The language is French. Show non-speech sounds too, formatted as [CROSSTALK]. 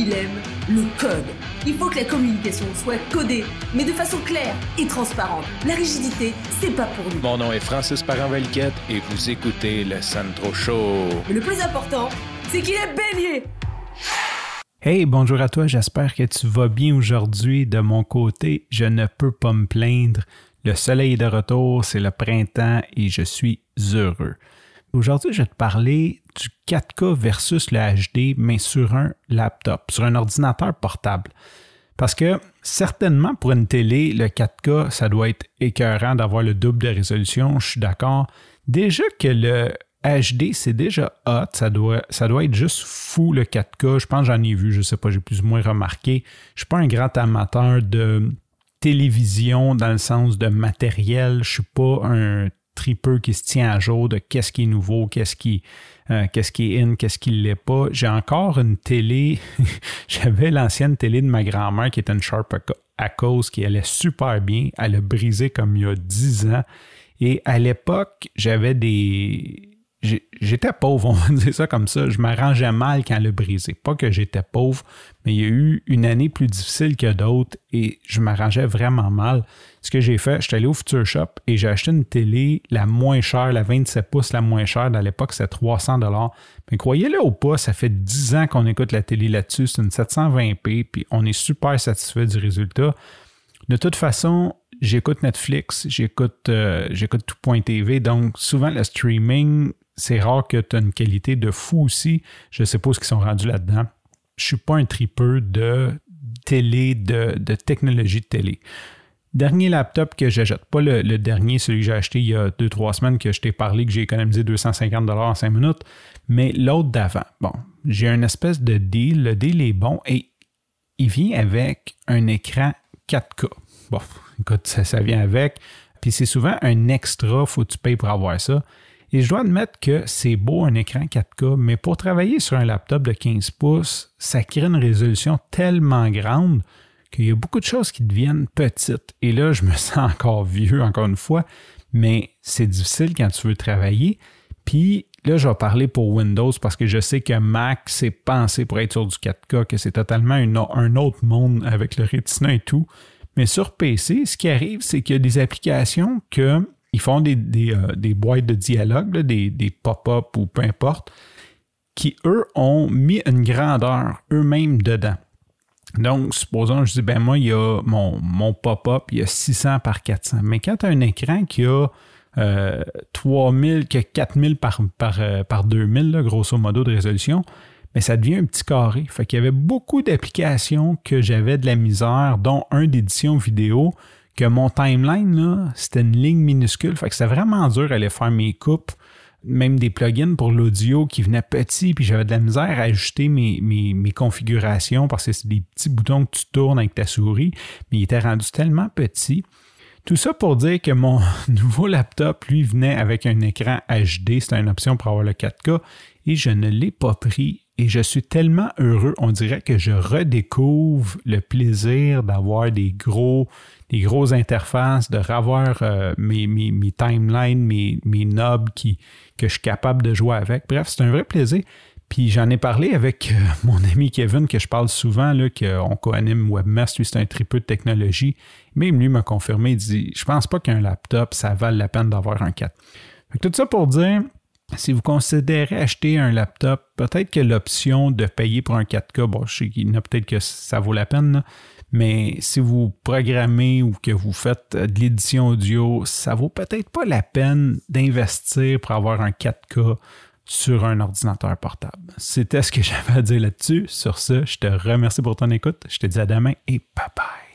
il aime le code. Il faut que la communication soit codée, mais de façon claire et transparente. La rigidité, c'est pas pour nous. Mon nom est Francis Parent-Valquette et vous écoutez le Sandro Show. Mais le plus important, c'est qu'il est bélier. Hey, bonjour à toi, j'espère que tu vas bien aujourd'hui. De mon côté, je ne peux pas me plaindre. Le soleil est de retour, c'est le printemps et je suis heureux. Aujourd'hui, je vais te parler du 4K versus le HD, mais sur un laptop, sur un ordinateur portable. Parce que certainement pour une télé, le 4K, ça doit être écœurant d'avoir le double de résolution, je suis d'accord. Déjà que le HD, c'est déjà hot, ça doit, ça doit être juste fou le 4K. Je pense j'en ai vu, je ne sais pas, j'ai plus ou moins remarqué. Je ne suis pas un grand amateur de télévision dans le sens de matériel. Je ne suis pas un tripeux qui se tient à jour de qu'est-ce qui est nouveau, qu'est-ce qui, euh, qu'est-ce qui est in, qu'est-ce qui ne l'est pas. J'ai encore une télé, [LAUGHS] j'avais l'ancienne télé de ma grand-mère qui était une Sharp à cause qui allait super bien. Elle a brisé comme il y a 10 ans. Et à l'époque, j'avais des, j'étais pauvre, [LAUGHS] on va dire ça comme ça. Je m'arrangeais mal quand a brisé. Pas que j'étais pauvre, mais il y a eu une année plus difficile que d'autres et je m'arrangeais vraiment mal. Ce que j'ai fait, je suis allé au Future Shop et j'ai acheté une télé la moins chère, la 27 pouces la moins chère. À l'époque, c'était 300 Mais croyez-le ou pas, ça fait 10 ans qu'on écoute la télé là-dessus. C'est une 720p puis on est super satisfait du résultat. De toute façon, j'écoute Netflix, j'écoute euh, tout.tv, donc souvent le streaming, c'est rare que tu aies une qualité de fou aussi. Je sais pas ce qu'ils sont rendus là-dedans. Je suis pas un tripeux de télé, de, technologie de télé. Dernier laptop que j'achète, pas le, dernier, celui que j'ai acheté il y a 2-3 semaines que je t'ai parlé que j'ai économisé 250 en 5 minutes, mais l'autre d'avant. Bon, j'ai un espèce de deal. Le deal est bon et il vient avec un écran 4K. Bon, écoute, ça, vient avec. Puis c'est souvent un extra, faut tu payes pour avoir ça. Et je dois admettre que c'est beau un écran 4K, mais pour travailler sur un laptop de 15 pouces, ça crée une résolution tellement grande qu'il y a beaucoup de choses qui deviennent petites. Et là, je me [LAUGHS] sens encore vieux, encore une fois, mais c'est difficile quand tu veux travailler. Puis là, je vais parler pour Windows parce que je sais que Mac, c'est pensé pour être sur du 4K, que c'est totalement un autre monde avec le Retina et tout. Mais sur PC, ce qui arrive, c'est qu'il y a des applications que ils font des, euh, boîtes de dialogue, des, pop-up ou peu importe, qui, eux, ont mis une grandeur eux-mêmes dedans. Donc, supposons, je dis, ben moi, il y a mon, mon pop-up, il y a 600 par 400. Mais quand tu as un écran qui a 3000, que 4000 par, par, euh, par 2000, grosso modo, de résolution, mais ça devient un petit carré. Fait qu'il y avait beaucoup d'applications que j'avais de la misère, dont un d'édition vidéo, que mon timeline, c'était une ligne minuscule. Fait que c'était vraiment dur d'aller faire mes coupes, même des plugins pour l'audio qui venaient petits, puis j'avais de la misère à ajuster mes, mes, configurations parce que c'est des petits boutons que tu tournes avec ta souris, mais il était rendu tellement petit. Tout ça pour dire que mon [LAUGHS] nouveau laptop, lui, venait avec un écran HD, c'était une option pour avoir le 4K, et je ne l'ai pas pris et je suis tellement heureux, on dirait que je redécouvre le plaisir d'avoir des gros, des grosses interfaces, de revoir euh, mes, mes, mes, timelines, mes, mes knobs qui, que je suis capable de jouer avec. Bref, c'est un vrai plaisir. Puis j'en ai parlé avec euh, [LAUGHS] mon ami Kevin, que je parle souvent, qu'on co-anime Webmaster, lui c'est un tripeux de technologie. Même lui m'a confirmé, il dit Je pense pas qu'un laptop, ça vale la peine d'avoir un 4. tout ça pour dire, si vous considérez acheter un laptop, peut-être que l'option de payer pour un 4K, bon, je sais qu'il y a peut-être que ça vaut la peine, mais si vous programmez ou que vous faites de l'édition audio, ça vaut peut-être pas la peine d'investir pour avoir un 4K sur un ordinateur portable. C'était ce que [LAUGHS] j'avais à dire là-dessus. Sur ce, je te remercie pour ton écoute. Je te dis à demain et bye bye.